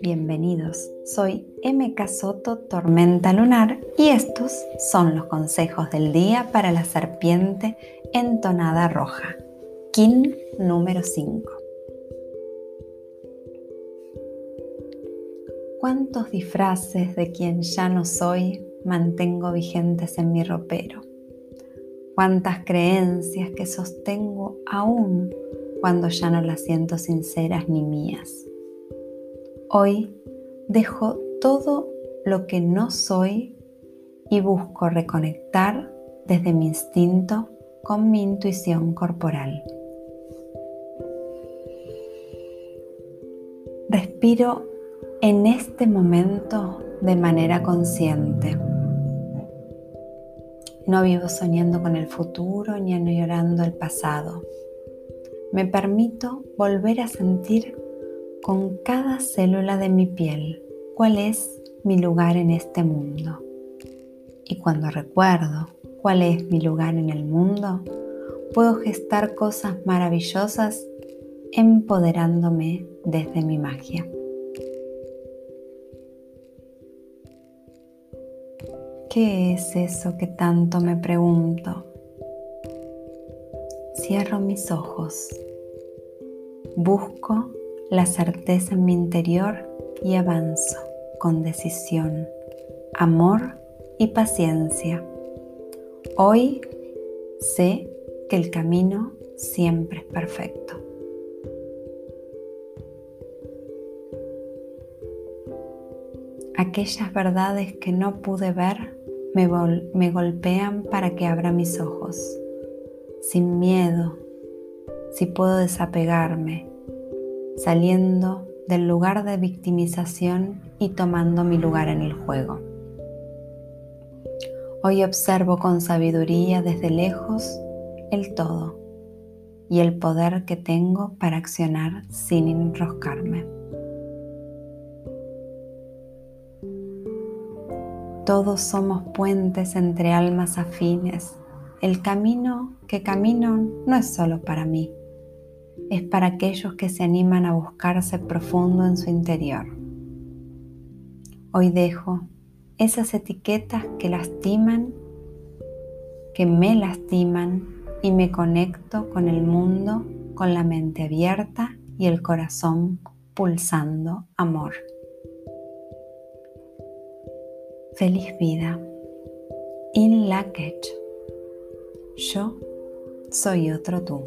Bienvenidos, soy MK Soto Tormenta Lunar y estos son los consejos del día para la serpiente entonada roja. Kin número 5. ¿Cuántos disfraces de quien ya no soy mantengo vigentes en mi ropero? ¿Cuántas creencias que sostengo aún cuando ya no las siento sinceras ni mías? Hoy dejo todo lo que no soy y busco reconectar desde mi instinto con mi intuición corporal. Respiro en este momento de manera consciente. No vivo soñando con el futuro ni añorando el pasado. Me permito volver a sentir con cada célula de mi piel cuál es mi lugar en este mundo. Y cuando recuerdo cuál es mi lugar en el mundo, puedo gestar cosas maravillosas empoderándome desde mi magia. ¿Qué es eso que tanto me pregunto? Cierro mis ojos, busco la certeza en mi interior y avanzo con decisión, amor y paciencia. Hoy sé que el camino siempre es perfecto. Aquellas verdades que no pude ver me, golpean para que abra mis ojos, sin miedo, si puedo desapegarme saliendo del lugar de victimización y tomando mi lugar en el juego. Hoy observo con sabiduría desde lejos el todo y el poder que tengo para accionar sin enroscarme. Todos somos puentes entre almas afines. El camino que camino no es solo para mí es para aquellos que se animan a buscarse profundo en su interior. Hoy dejo esas etiquetas que lastiman, que me lastiman y me conecto con el mundo con la mente abierta y el corazón pulsando amor. Feliz vida. In Lakech. Yo soy otro tú.